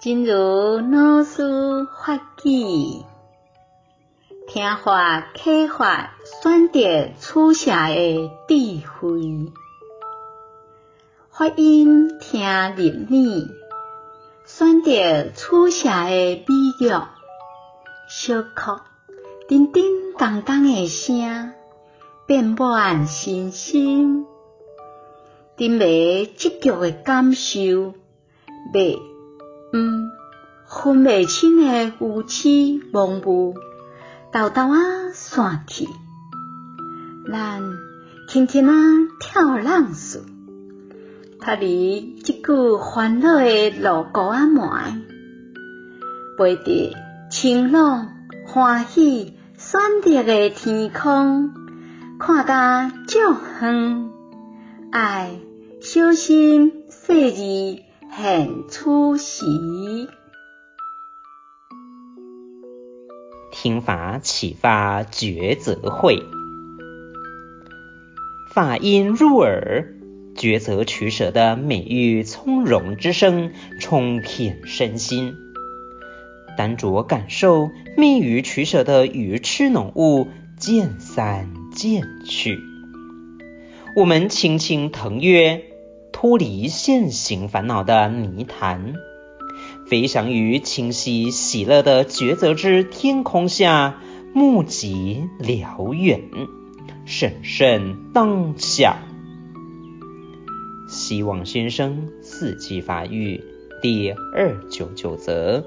真如老师法语，听话启发，选择取舍的智慧。发音听入耳，选择取舍的美乐。小曲叮叮当当的声，遍满身心。甜美积极的感受，美。嗯，分袂清的有齿模糊，豆豆仔散去，咱轻轻仔跳浪曲，脱离这句烦恼的路沟仔门，飞伫晴朗欢喜选择的天空，看甲足远，爱小心细致。很出息，听法启发抉择会，法音入耳，抉择取舍的美玉从容之声充遍身心。单着感受密于取舍的愚痴浓雾渐散渐去，我们轻轻腾跃。脱离现行烦恼的泥潭，飞翔于清晰喜乐的抉择之天空下，目极辽远，审慎当下。希望先生四季发育第二九九则。